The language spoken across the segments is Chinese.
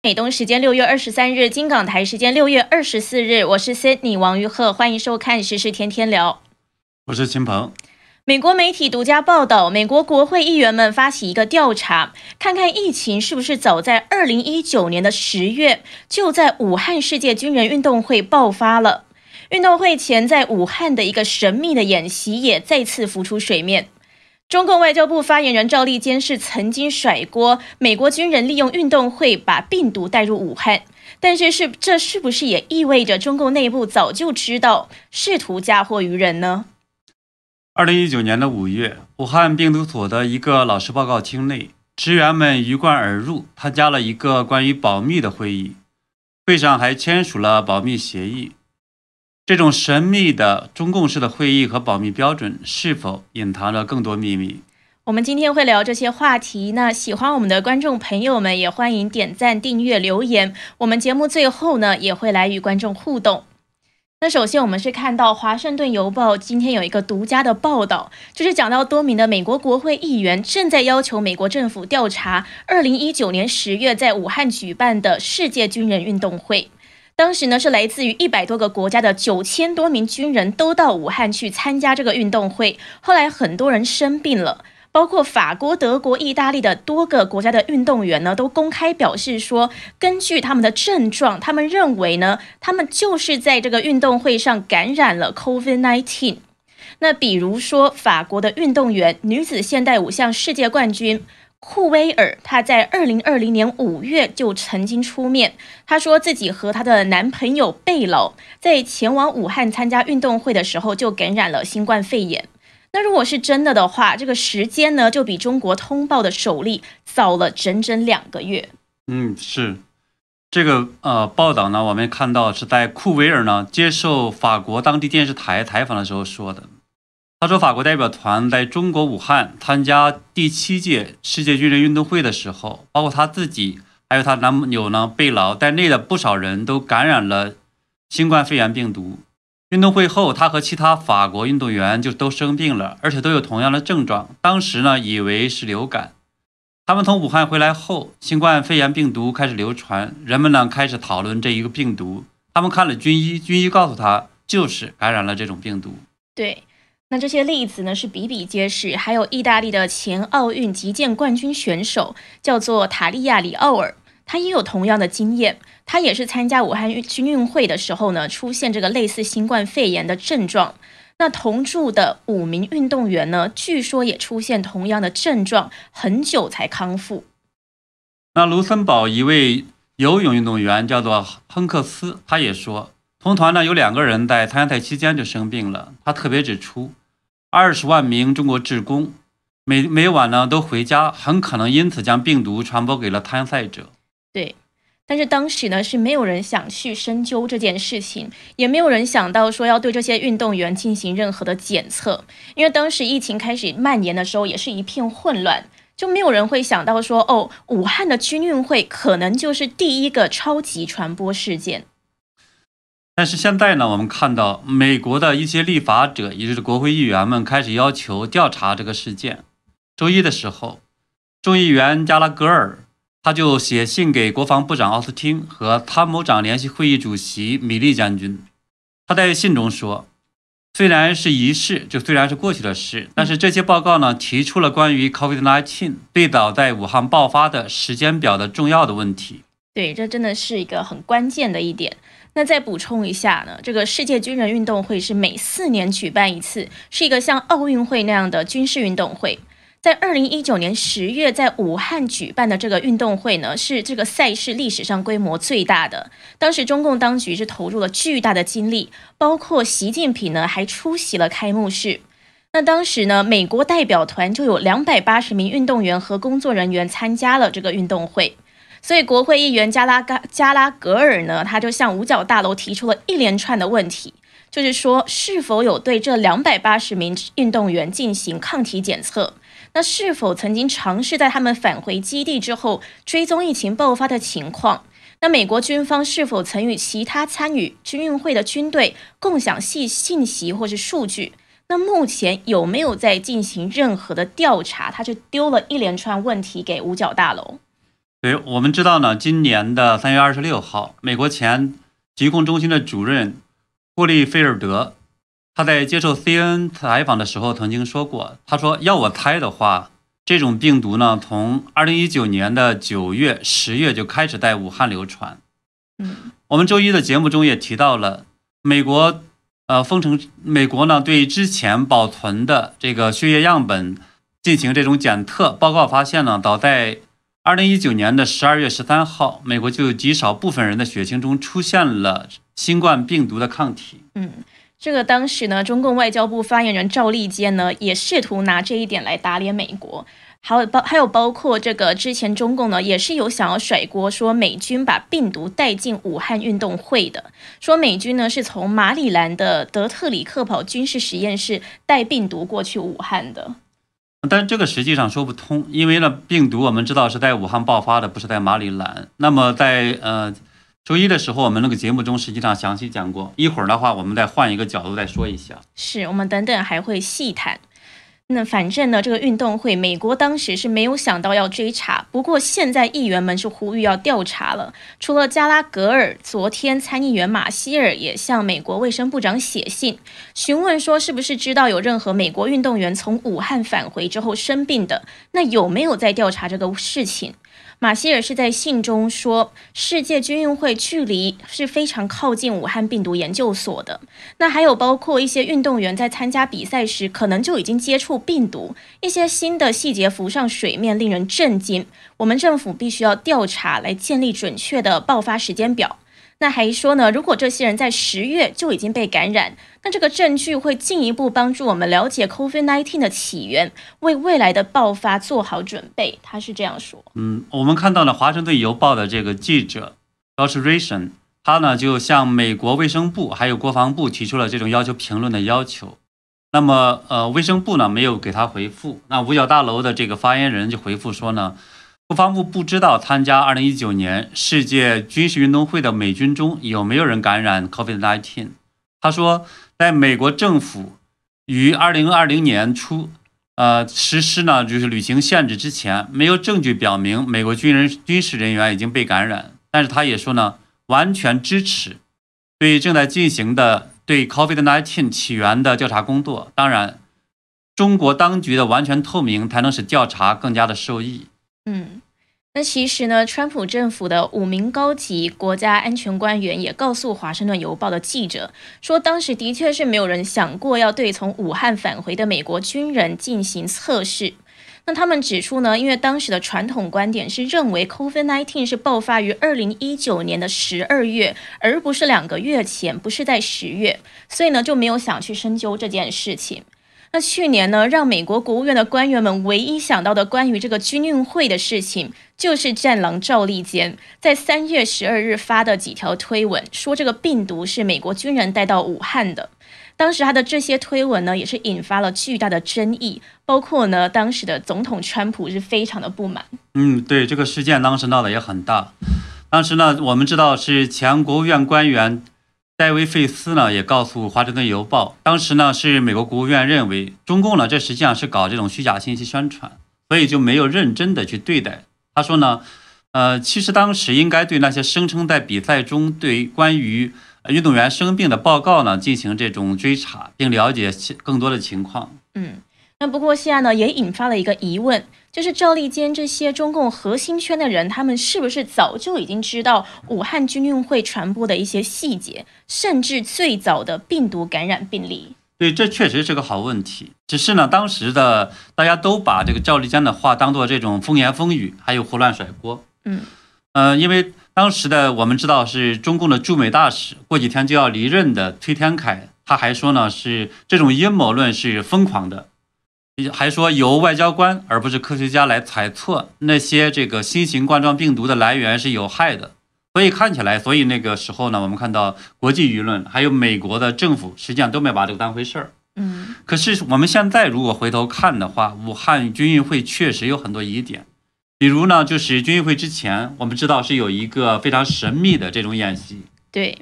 美东时间六月二十三日，金港台时间六月二十四日，我是 Sydney 王玉鹤，欢迎收看时事天天聊。我是秦鹏。美国媒体独家报道，美国国会议员们发起一个调查，看看疫情是不是早在二零一九年的十月就在武汉世界军人运动会爆发了。运动会前在武汉的一个神秘的演习也再次浮出水面。中共外交部发言人赵立坚是曾经甩锅，美国军人利用运动会把病毒带入武汉，但是是这是不是也意味着中共内部早就知道，试图嫁祸于人呢？二零一九年的五月，武汉病毒所的一个老师报告厅内，职员们鱼贯而入，参加了一个关于保密的会议，会上还签署了保密协议。这种神秘的中共式的会议和保密标准，是否隐藏着更多秘密？我们今天会聊这些话题。那喜欢我们的观众朋友们，也欢迎点赞、订阅、留言。我们节目最后呢，也会来与观众互动。那首先，我们是看到《华盛顿邮报》今天有一个独家的报道，就是讲到多名的美国国会议员正在要求美国政府调查2019年10月在武汉举办的世界军人运动会。当时呢，是来自于一百多个国家的九千多名军人都到武汉去参加这个运动会。后来很多人生病了，包括法国、德国、意大利的多个国家的运动员呢，都公开表示说，根据他们的症状，他们认为呢，他们就是在这个运动会上感染了 COVID-19。那比如说，法国的运动员女子现代五项世界冠军。库威尔，她在二零二零年五月就曾经出面，她说自己和她的男朋友贝老在前往武汉参加运动会的时候就感染了新冠肺炎。那如果是真的的话，这个时间呢就比中国通报的首例早了整整两个月。嗯，是这个呃报道呢，我们看到是在库威尔呢接受法国当地电视台采访的时候说的。他说，法国代表团在中国武汉参加第七届世界军人运动会的时候，包括他自己，还有她男朋友呢贝劳在内的不少人都感染了新冠肺炎病毒。运动会后，他和其他法国运动员就都生病了，而且都有同样的症状。当时呢，以为是流感。他们从武汉回来后，新冠肺炎病毒开始流传，人们呢开始讨论这一个病毒。他们看了军医，军医告诉他就是感染了这种病毒。对。那这些例子呢是比比皆是，还有意大利的前奥运击剑冠军选手叫做塔利亚里奥尔，他也有同样的经验，他也是参加武汉运军运会的时候呢，出现这个类似新冠肺炎的症状。那同住的五名运动员呢，据说也出现同样的症状，很久才康复。那卢森堡一位游泳运动员叫做亨克斯，他也说，同团呢有两个人在参赛期间就生病了。他特别指出。二十万名中国职工每每晚呢都回家，很可能因此将病毒传播给了参赛者。对，但是当时呢是没有人想去深究这件事情，也没有人想到说要对这些运动员进行任何的检测，因为当时疫情开始蔓延的时候也是一片混乱，就没有人会想到说哦，武汉的军运会可能就是第一个超级传播事件。但是现在呢，我们看到美国的一些立法者，也就是国会议员们，开始要求调查这个事件。周一的时候，众议员加拉格尔他就写信给国防部长奥斯汀和参谋长联席会议主席米利将军。他在信中说：“虽然是仪式，就虽然是过去的事，但是这些报告呢，提出了关于 COVID-19 最早在武汉爆发的时间表的重要的问题。”对，这真的是一个很关键的一点。那再补充一下呢，这个世界军人运动会是每四年举办一次，是一个像奥运会那样的军事运动会。在二零一九年十月在武汉举办的这个运动会呢，是这个赛事历史上规模最大的。当时中共当局是投入了巨大的精力，包括习近平呢还出席了开幕式。那当时呢，美国代表团就有两百八十名运动员和工作人员参加了这个运动会。所以，国会议员加拉加加拉格尔呢，他就向五角大楼提出了一连串的问题，就是说是否有对这两百八十名运动员进行抗体检测？那是否曾经尝试在他们返回基地之后追踪疫情爆发的情况？那美国军方是否曾与其他参与军运会的军队共享信信息或是数据？那目前有没有在进行任何的调查？他就丢了一连串问题给五角大楼。对，我们知道呢，今年的三月二十六号，美国前疾控中心的主任霍利菲尔德，他在接受 CNN 采访的时候曾经说过，他说要我猜的话，这种病毒呢，从二零一九年的九月、十月就开始在武汉流传。嗯，我们周一的节目中也提到了，美国呃封城，美国呢对之前保存的这个血液样本进行这种检测，报告发现呢，早在二零一九年的十二月十三号，美国就有极少部分人的血清中出现了新冠病毒的抗体。嗯，这个当时呢，中共外交部发言人赵立坚呢，也试图拿这一点来打脸美国。还有包还有包括这个之前中共呢，也是有想要甩锅，说美军把病毒带进武汉运动会的，说美军呢是从马里兰的德特里克堡军事实验室带病毒过去武汉的。但这个实际上说不通，因为呢，病毒我们知道是在武汉爆发的，不是在马里兰。那么在呃周一的时候，我们那个节目中实际上详细讲过。一会儿的话，我们再换一个角度再说一下。是我们等等还会细谈。那反正呢，这个运动会，美国当时是没有想到要追查，不过现在议员们是呼吁要调查了。除了加拉格尔，昨天参议员马歇尔也向美国卫生部长写信，询问说是不是知道有任何美国运动员从武汉返回之后生病的，那有没有在调查这个事情？马歇尔是在信中说，世界军运会距离是非常靠近武汉病毒研究所的。那还有包括一些运动员在参加比赛时，可能就已经接触病毒，一些新的细节浮上水面，令人震惊。我们政府必须要调查，来建立准确的爆发时间表。那还说呢，如果这些人在十月就已经被感染，那这个证据会进一步帮助我们了解 COVID-19 的起源，为未来的爆发做好准备。他是这样说。嗯，我们看到了《华盛顿邮报》的这个记者 Josh Ration，他呢就向美国卫生部还有国防部提出了这种要求评论的要求。那么，呃，卫生部呢没有给他回复。那五角大楼的这个发言人就回复说呢。国防部不知道参加2019年世界军事运动会的美军中有没有人感染 COVID-19。他说，在美国政府于2020年初，呃，实施呢就是旅行限制之前，没有证据表明美国军人军事人员已经被感染。但是他也说呢，完全支持对正在进行的对 COVID-19 起源的调查工作。当然，中国当局的完全透明才能使调查更加的受益。嗯，那其实呢，川普政府的五名高级国家安全官员也告诉《华盛顿邮报》的记者说，当时的确是没有人想过要对从武汉返回的美国军人进行测试。那他们指出呢，因为当时的传统观点是认为 COVID-19 是爆发于二零一九年的十二月，而不是两个月前，不是在十月，所以呢就没有想去深究这件事情。那去年呢，让美国国务院的官员们唯一想到的关于这个军运会的事情，就是战狼赵立坚在三月十二日发的几条推文，说这个病毒是美国军人带到武汉的。当时他的这些推文呢，也是引发了巨大的争议，包括呢，当时的总统川普是非常的不满。嗯，对，这个事件当时闹得也很大。当时呢，我们知道是前国务院官员。戴维·费斯呢也告诉《华盛顿邮报》，当时呢是美国国务院认为中共呢这实际上是搞这种虚假信息宣传，所以就没有认真的去对待。他说呢，呃，其实当时应该对那些声称在比赛中对关于运动员生病的报告呢进行这种追查，并了解其更多的情况。嗯，那不过现在呢也引发了一个疑问。就是赵立坚这些中共核心圈的人，他们是不是早就已经知道武汉军运会传播的一些细节，甚至最早的病毒感染病例？对，这确实是个好问题。只是呢，当时的大家都把这个赵立坚的话当做这种风言风语，还有胡乱甩锅。嗯，呃，因为当时的我们知道是中共的驻美大使，过几天就要离任的崔天凯，他还说呢是这种阴谋论是疯狂的。还说由外交官而不是科学家来猜测那些这个新型冠状病毒的来源是有害的，所以看起来，所以那个时候呢，我们看到国际舆论还有美国的政府实际上都没把这个当回事儿。嗯，可是我们现在如果回头看的话，武汉军运会确实有很多疑点，比如呢，就是军运会之前，我们知道是有一个非常神秘的这种演习。对。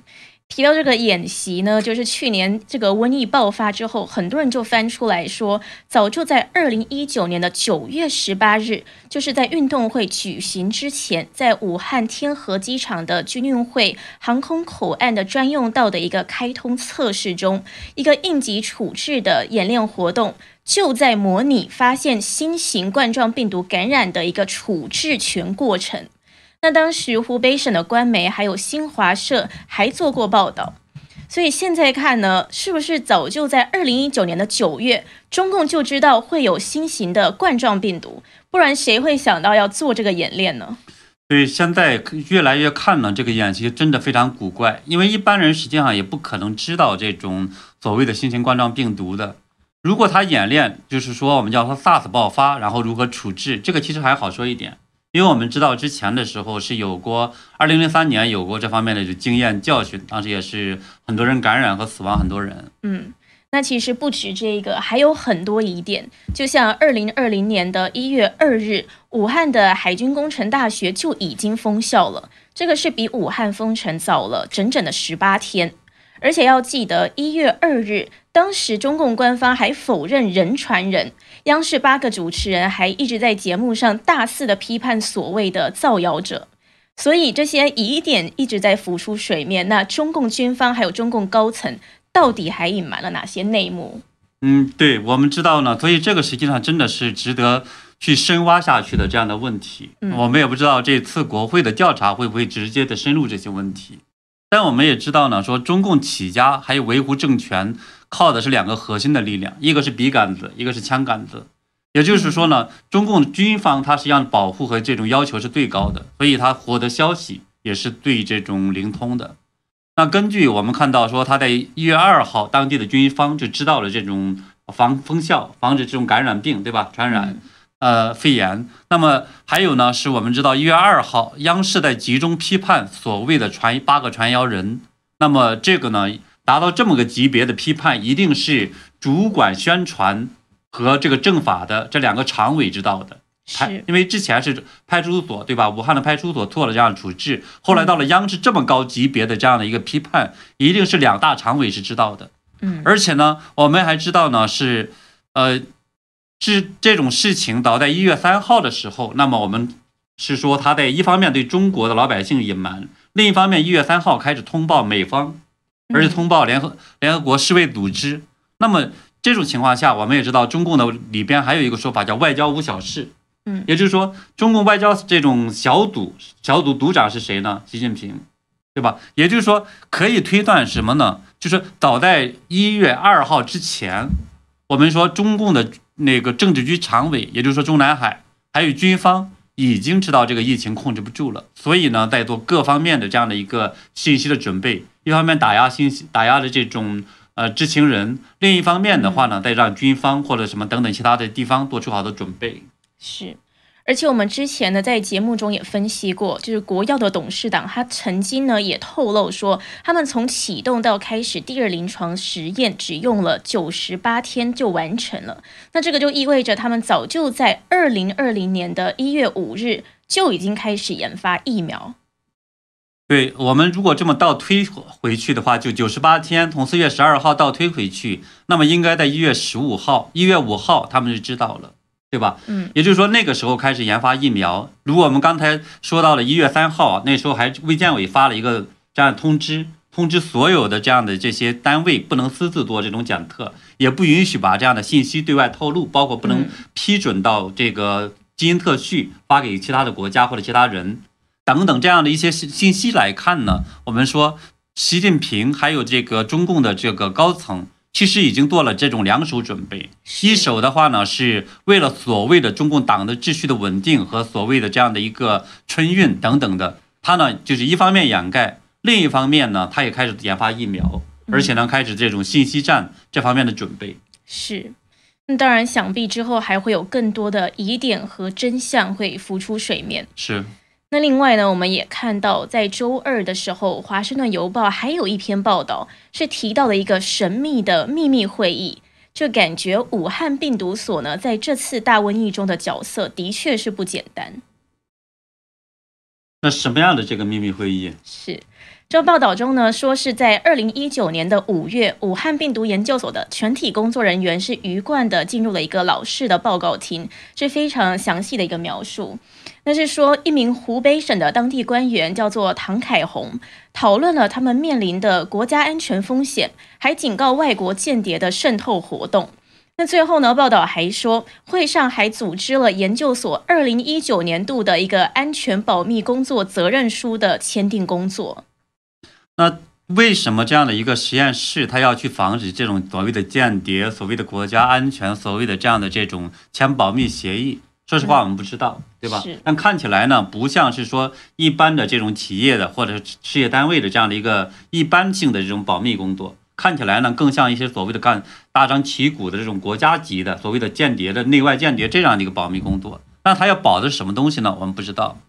提到这个演习呢，就是去年这个瘟疫爆发之后，很多人就翻出来说，早就在二零一九年的九月十八日，就是在运动会举行之前，在武汉天河机场的军运会航空口岸的专用道的一个开通测试中，一个应急处置的演练活动，就在模拟发现新型冠状病毒感染的一个处置全过程。那当时湖北省的官媒还有新华社还做过报道，所以现在看呢，是不是早就在二零一九年的九月，中共就知道会有新型的冠状病毒？不然谁会想到要做这个演练呢？所以现在越来越看呢，这个演习真的非常古怪，因为一般人实际上也不可能知道这种所谓的新型冠状病毒的。如果他演练，就是说我们叫它 SARS 爆发，然后如何处置，这个其实还好说一点。因为我们知道之前的时候是有过，二零零三年有过这方面的经验教训，当时也是很多人感染和死亡很多人。嗯，那其实不止这个，还有很多疑点。就像二零二零年的一月二日，武汉的海军工程大学就已经封校了，这个是比武汉封城早了整整的十八天。而且要记得，一月二日，当时中共官方还否认人传人，央视八个主持人还一直在节目上大肆的批判所谓的造谣者，所以这些疑点一直在浮出水面。那中共军方还有中共高层到底还隐瞒了哪些内幕？嗯，对，我们知道呢，所以这个实际上真的是值得去深挖下去的这样的问题。我们也不知道这次国会的调查会不会直接的深入这些问题。但我们也知道呢，说中共起家还有维护政权，靠的是两个核心的力量，一个是笔杆子，一个是枪杆子。也就是说呢，中共军方它实际上保护和这种要求是最高的，所以它获得消息也是最这种灵通的。那根据我们看到说，他在一月二号，当地的军方就知道了这种防风效，防止这种感染病，对吧？传染。呃，肺炎。那么还有呢，是我们知道一月二号，央视在集中批判所谓的传八个传谣人。那么这个呢，达到这么个级别的批判，一定是主管宣传和这个政法的这两个常委知道的。是。因为之前是派出所对吧？武汉的派出所做了这样处置，后来到了央视这么高级别的这样的一个批判，一定是两大常委是知道的。嗯。而且呢，我们还知道呢，是呃。是这种事情早在一月三号的时候，那么我们是说他在一方面对中国的老百姓隐瞒，另一方面一月三号开始通报美方，而且通报联合联合国世卫组织。那么这种情况下，我们也知道中共的里边还有一个说法叫外交无小事，嗯，也就是说中共外交这种小组小组组长是谁呢？习近平，对吧？也就是说可以推断什么呢？就是早在一月二号之前，我们说中共的。那个政治局常委，也就是说中南海还有军方已经知道这个疫情控制不住了，所以呢，在做各方面的这样的一个信息的准备，一方面打压信息，打压的这种呃知情人，另一方面的话呢，再让军方或者什么等等其他的地方做出好的准备。是。而且我们之前呢，在节目中也分析过，就是国药的董事长，他曾经呢也透露说，他们从启动到开始第二临床实验，只用了九十八天就完成了。那这个就意味着他们早就在二零二零年的一月五日就已经开始研发疫苗。对我们如果这么倒推回去的话，就九十八天，从四月十二号倒推回去，那么应该在一月十五号、一月五号，他们就知道了。对吧？嗯，也就是说那个时候开始研发疫苗。如果我们刚才说到了一月三号，那时候还卫健委发了一个这样的通知，通知所有的这样的这些单位不能私自做这种检测，也不允许把这样的信息对外透露，包括不能批准到这个基因特序发给其他的国家或者其他人等等这样的一些信信息来看呢，我们说习近平还有这个中共的这个高层。其实已经做了这种两手准备，一手的话呢，是为了所谓的中共党的秩序的稳定和所谓的这样的一个春运等等的，他呢就是一方面掩盖，另一方面呢，他也开始研发疫苗，而且呢开始这种信息战这方面的准备。是，那当然，想必之后还会有更多的疑点和真相会浮出水面。是。那另外呢，我们也看到，在周二的时候，《华盛顿邮报》还有一篇报道，是提到了一个神秘的秘密会议，就感觉武汉病毒所呢，在这次大瘟疫中的角色的确是不简单。那什么样的这个秘密会议？是。这报道中呢，说是在二零一九年的五月，武汉病毒研究所的全体工作人员是鱼贯的进入了一个老式的报告厅，是非常详细的一个描述。那是说，一名湖北省的当地官员叫做唐凯红，讨论了他们面临的国家安全风险，还警告外国间谍的渗透活动。那最后呢，报道还说，会上还组织了研究所二零一九年度的一个安全保密工作责任书的签订工作。那为什么这样的一个实验室，它要去防止这种所谓的间谍、所谓的国家安全、所谓的这样的这种签保密协议？说实话，我们不知道，对吧？但看起来呢，不像是说一般的这种企业的或者事业单位的这样的一个一般性的这种保密工作，看起来呢，更像一些所谓的干大张旗鼓的这种国家级的所谓的间谍的内外间谍这样的一个保密工作。那他要保的是什么东西呢？我们不知道。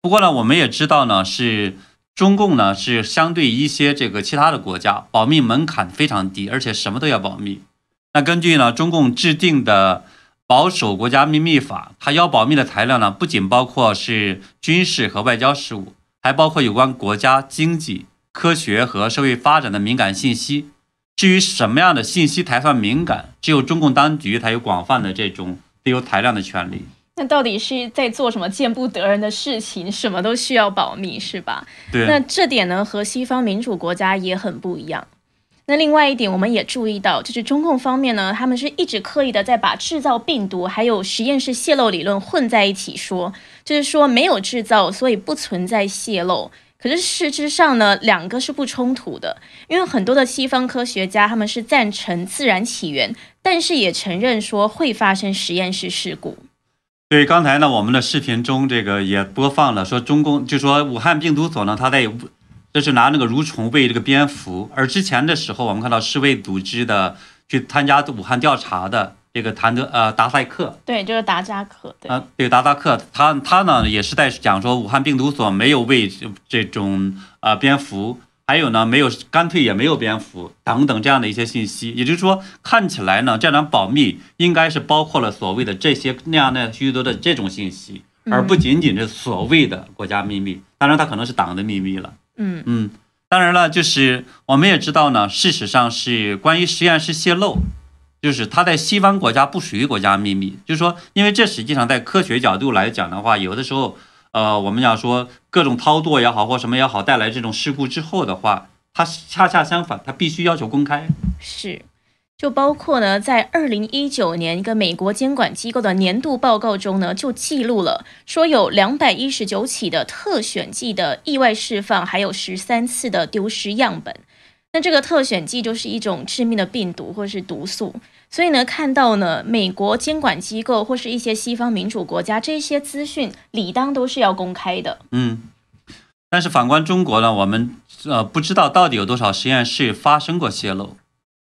不过呢，我们也知道呢，是。中共呢是相对一些这个其他的国家保密门槛非常低，而且什么都要保密。那根据呢中共制定的保守国家秘密法，它要保密的材料呢不仅包括是军事和外交事务，还包括有关国家经济、科学和社会发展的敏感信息。至于什么样的信息才算敏感，只有中共当局才有广泛的这种自由裁量的权利。那到底是在做什么见不得人的事情？什么都需要保密，是吧？对。那这点呢，和西方民主国家也很不一样。那另外一点，我们也注意到，就是中共方面呢，他们是一直刻意的在把制造病毒还有实验室泄露理论混在一起说，就是说没有制造，所以不存在泄露。可是事实质上呢，两个是不冲突的，因为很多的西方科学家他们是赞成自然起源，但是也承认说会发生实验室事故。对，刚才呢，我们的视频中这个也播放了，说中共就说武汉病毒所呢，他在这是拿那个蠕虫喂这个蝙蝠，而之前的时候，我们看到世卫组织的去参加武汉调查的这个谭德呃达赛克，对，就是达扎克，对，啊，对达扎克，他他呢也是在讲说武汉病毒所没有喂这种呃蝙蝠。还有呢，没有干脆也没有蝙蝠等等这样的一些信息，也就是说，看起来呢，这样保密应该是包括了所谓的这些那样的许多的这种信息，而不仅仅是所谓的国家秘密。当然，它可能是党的秘密了。嗯嗯，当然了，就是我们也知道呢，事实上是关于实验室泄露，就是它在西方国家不属于国家秘密。就是说，因为这实际上在科学角度来讲的话，有的时候。呃，我们讲说各种操作也好，或什么也好，带来这种事故之后的话，它恰恰相反，它必须要求公开。是，就包括呢，在二零一九年一个美国监管机构的年度报告中呢，就记录了说有两百一十九起的特选剂的意外释放，还有十三次的丢失样本。那这个特选剂就是一种致命的病毒或是毒素。所以呢，看到呢，美国监管机构或是一些西方民主国家，这些资讯理当都是要公开的。嗯，但是反观中国呢，我们呃不知道到底有多少实验室发生过泄漏，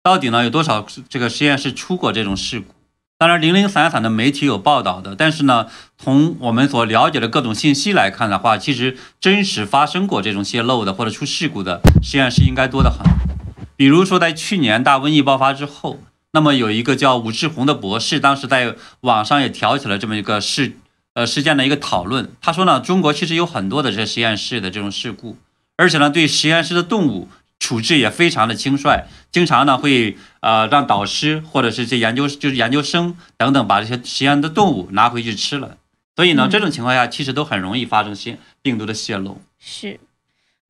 到底呢有多少这个实验室出过这种事故。当然零零散散的媒体有报道的，但是呢，从我们所了解的各种信息来看的话，其实真实发生过这种泄漏的或者出事故的实验室应该多得很。比如说在去年大瘟疫爆发之后。那么有一个叫武志红的博士，当时在网上也挑起了这么一个事，呃事件的一个讨论。他说呢，中国其实有很多的这实验室的这种事故，而且呢，对实验室的动物处置也非常的轻率，经常呢会呃让导师或者是这研究就是研究生等等把这些实验的动物拿回去吃了。所以呢，这种情况下其实都很容易发生新病毒的泄露。是。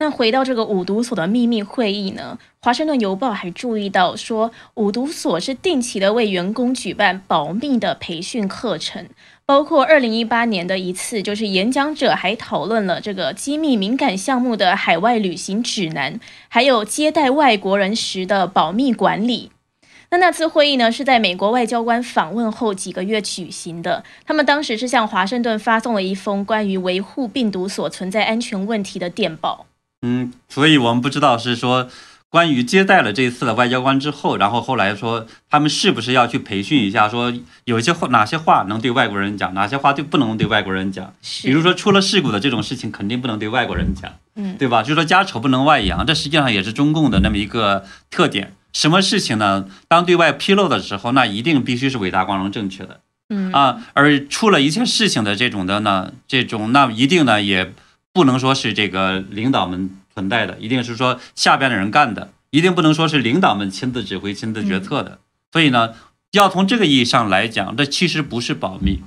那回到这个五毒所的秘密会议呢？华盛顿邮报还注意到说，五毒所是定期的为员工举办保密的培训课程，包括二零一八年的一次，就是演讲者还讨论了这个机密敏感项目的海外旅行指南，还有接待外国人时的保密管理。那那次会议呢，是在美国外交官访问后几个月举行的。他们当时是向华盛顿发送了一封关于维护病毒所存在安全问题的电报。嗯，所以我们不知道是说关于接待了这一次的外交官之后，然后后来说他们是不是要去培训一下，说有一些话哪些话能对外国人讲，哪些话对不能对外国人讲。比如说出了事故的这种事情，肯定不能对外国人讲，嗯，对吧？就是说家丑不能外扬，这实际上也是中共的那么一个特点。什么事情呢？当对外披露的时候，那一定必须是伟大、光荣、正确的，嗯啊，而出了一切事情的这种的呢，这种那一定呢也。不能说是这个领导们存在的，一定是说下边的人干的，一定不能说是领导们亲自指挥、亲自决策的。所以呢，要从这个意义上来讲，这其实不是保密。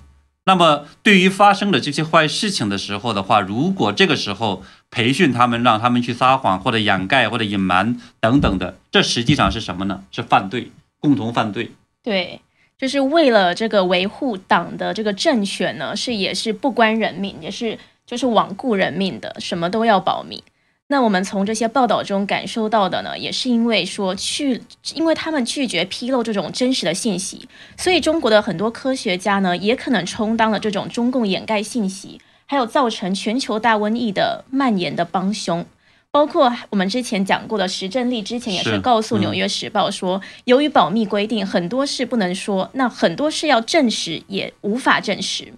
那么，对于发生的这些坏事情的时候的话，如果这个时候培训他们，让他们去撒谎或者掩盖或者隐瞒等等的，这实际上是什么呢？是犯罪，共同犯罪。对，就是为了这个维护党的这个政权呢，是也是不关人命，也是就是罔顾人命的，什么都要保密。那我们从这些报道中感受到的呢，也是因为说去，因为他们拒绝披露这种真实的信息，所以中国的很多科学家呢，也可能充当了这种中共掩盖信息，还有造成全球大瘟疫的蔓延的帮凶。包括我们之前讲过的石正丽，之前也是告诉《纽约时报》说，由于保密规定，很多事不能说，那很多事要证实也无法证实。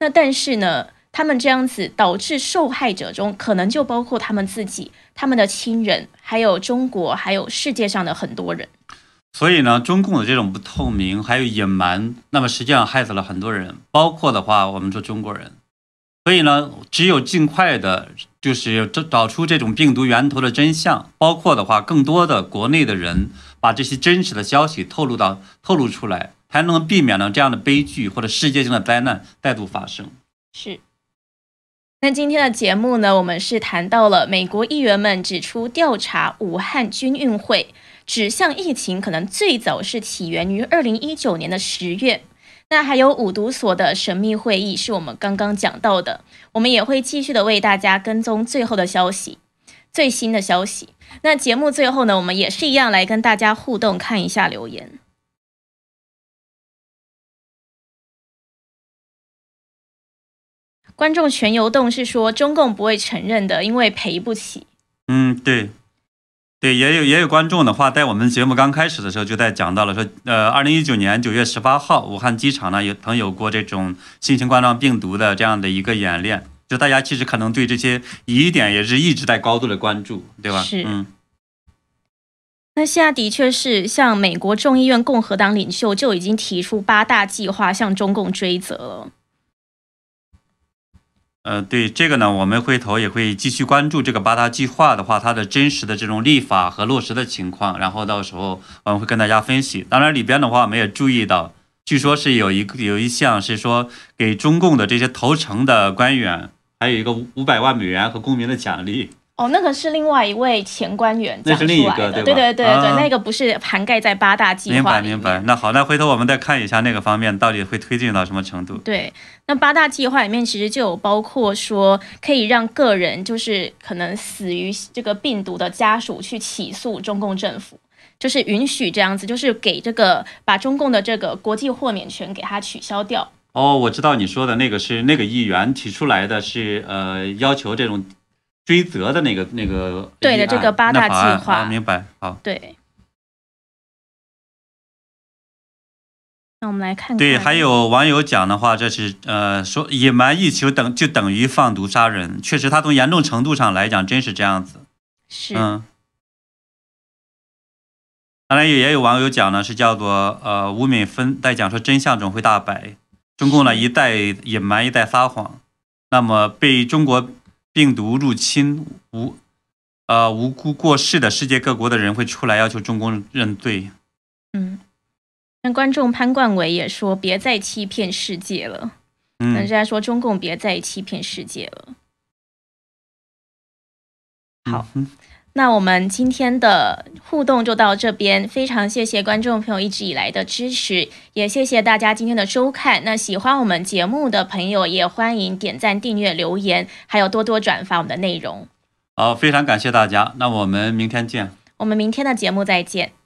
那但是呢？他们这样子导致受害者中可能就包括他们自己、他们的亲人，还有中国，还有世界上的很多人。所以呢，中共的这种不透明还有隐瞒，那么实际上害死了很多人，包括的话，我们说中国人。所以呢，只有尽快的，就是找找出这种病毒源头的真相，包括的话，更多的国内的人把这些真实的消息透露到透露出来，才能避免了这样的悲剧或者世界性的灾难再度发生。是。那今天的节目呢，我们是谈到了美国议员们指出，调查武汉军运会指向疫情可能最早是起源于二零一九年的十月。那还有五毒所的神秘会议，是我们刚刚讲到的。我们也会继续的为大家跟踪最后的消息，最新的消息。那节目最后呢，我们也是一样来跟大家互动，看一下留言。观众全游动是说中共不会承认的，因为赔不起。嗯，对，对，也有也有观众的话，在我们节目刚开始的时候就在讲到了，说呃，二零一九年九月十八号，武汉机场呢有曾有过这种新型冠状病毒的这样的一个演练，就大家其实可能对这些疑点也是一直在高度的关注，对吧？是，嗯。那现在的确是，像美国众议院共和党领袖就已经提出八大计划向中共追责了。呃，对这个呢，我们回头也会继续关注这个八大计划的话，它的真实的这种立法和落实的情况，然后到时候我们会跟大家分析。当然里边的话，我们也注意到，据说是有一个有一项是说给中共的这些投诚的官员，还有一个五百万美元和公民的奖励。哦，那个是另外一位前官员讲出来的，对对对对，那个不是涵盖在八大计划。明白明白。那好，那回头我们再看一下那个方面到底会推进到什么程度。对，那八大计划里面其实就有包括说，可以让个人就是可能死于这个病毒的家属去起诉中共政府，就是允许这样子，就是给这个把中共的这个国际豁免权给他取消掉。哦，我知道你说的那个是那个议员提出来的是呃要求这种。追责的那个那个对的，这个八大计划，明白好。对，那我们来看看。对，还有网友讲的话，这是呃说隐瞒疫情等就等于放毒杀人，确实，他从严重程度上来讲，真是这样子。是。嗯。当然也也有网友讲呢，是叫做呃吴敏芬在讲说真相总会大白，中共呢一代隐瞒一代撒谎，那么被中国。病毒入侵无，呃无辜过世的世界各国的人会出来要求中共认罪。嗯，那观众潘冠伟也说别再欺骗世界了。嗯，人家说中共别再欺骗世界了。好。那我们今天的互动就到这边，非常谢谢观众朋友一直以来的支持，也谢谢大家今天的收看。那喜欢我们节目的朋友，也欢迎点赞、订阅、留言，还有多多转发我们的内容。好，非常感谢大家，那我们明天见。我们明天的节目再见。